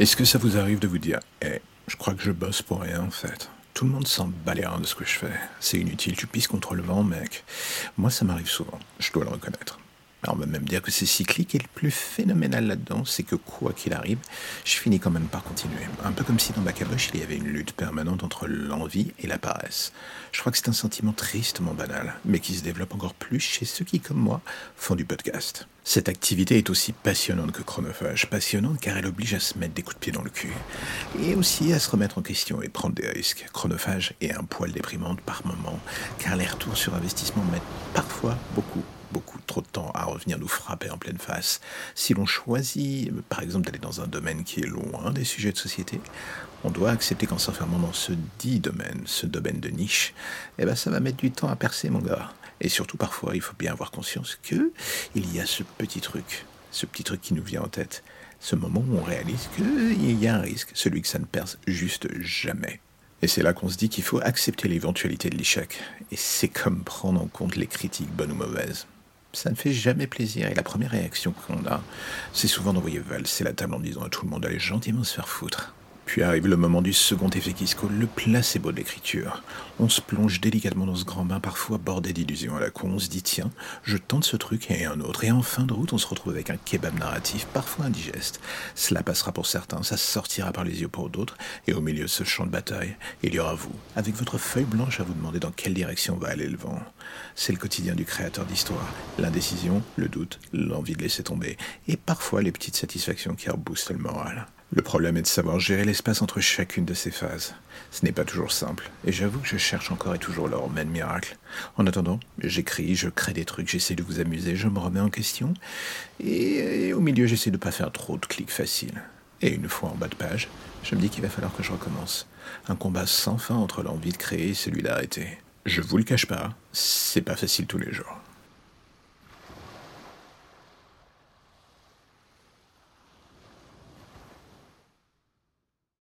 Est-ce que ça vous arrive de vous dire Eh, je crois que je bosse pour rien en fait tout le monde s'en bat les de ce que je fais. C'est inutile, tu pisses contre le vent, mec. Moi, ça m'arrive souvent, je dois le reconnaître. On va même dire que c'est cyclique et le plus phénoménal là-dedans, c'est que quoi qu'il arrive, je finis quand même par continuer. Un peu comme si dans ma caboche, il y avait une lutte permanente entre l'envie et la paresse. Je crois que c'est un sentiment tristement banal, mais qui se développe encore plus chez ceux qui, comme moi, font du podcast. Cette activité est aussi passionnante que chronophage. Passionnante car elle oblige à se mettre des coups de pied dans le cul. Et aussi à se remettre en question et prendre des risques. Chronophage est un poil déprimante par moment, car les retours sur investissement mettent parfois beaucoup beaucoup trop de temps à revenir nous frapper en pleine face. Si l'on choisit, par exemple, d'aller dans un domaine qui est loin des sujets de société, on doit accepter qu'en s'enfermant dans ce dit domaine, ce domaine de niche, eh ben ça va mettre du temps à percer, mon gars. Et surtout, parfois, il faut bien avoir conscience que il y a ce petit truc, ce petit truc qui nous vient en tête, ce moment où on réalise qu'il y a un risque, celui que ça ne perce juste jamais. Et c'est là qu'on se dit qu'il faut accepter l'éventualité de l'échec. Et c'est comme prendre en compte les critiques bonnes ou mauvaises. Ça ne fait jamais plaisir et la première réaction qu'on a, c'est souvent d'envoyer valser la table en disant à tout le monde d'aller gentiment se faire foutre. Puis arrive le moment du second effet qui se colle, le placebo de l'écriture. On se plonge délicatement dans ce grand bain, parfois bordé d'illusions à la con. On se dit, tiens, je tente ce truc et un autre. Et en fin de route, on se retrouve avec un kebab narratif, parfois indigeste. Cela passera pour certains, ça sortira par les yeux pour d'autres. Et au milieu de ce champ de bataille, il y aura vous, avec votre feuille blanche à vous demander dans quelle direction va aller le vent. C'est le quotidien du créateur d'histoire. L'indécision, le doute, l'envie de laisser tomber. Et parfois les petites satisfactions qui reboostent le moral. Le problème est de savoir gérer l'espace entre chacune de ces phases. Ce n'est pas toujours simple, et j'avoue que je cherche encore et toujours le remède miracle. En attendant, j'écris, je crée des trucs, j'essaie de vous amuser, je me remets en question, et, au milieu j'essaie de ne pas faire trop de clics faciles. Et une fois en bas de page, je me dis qu'il va falloir que je recommence. Un combat sans fin entre l'envie de créer et celui d'arrêter. Je vous le cache pas, c'est pas facile tous les jours.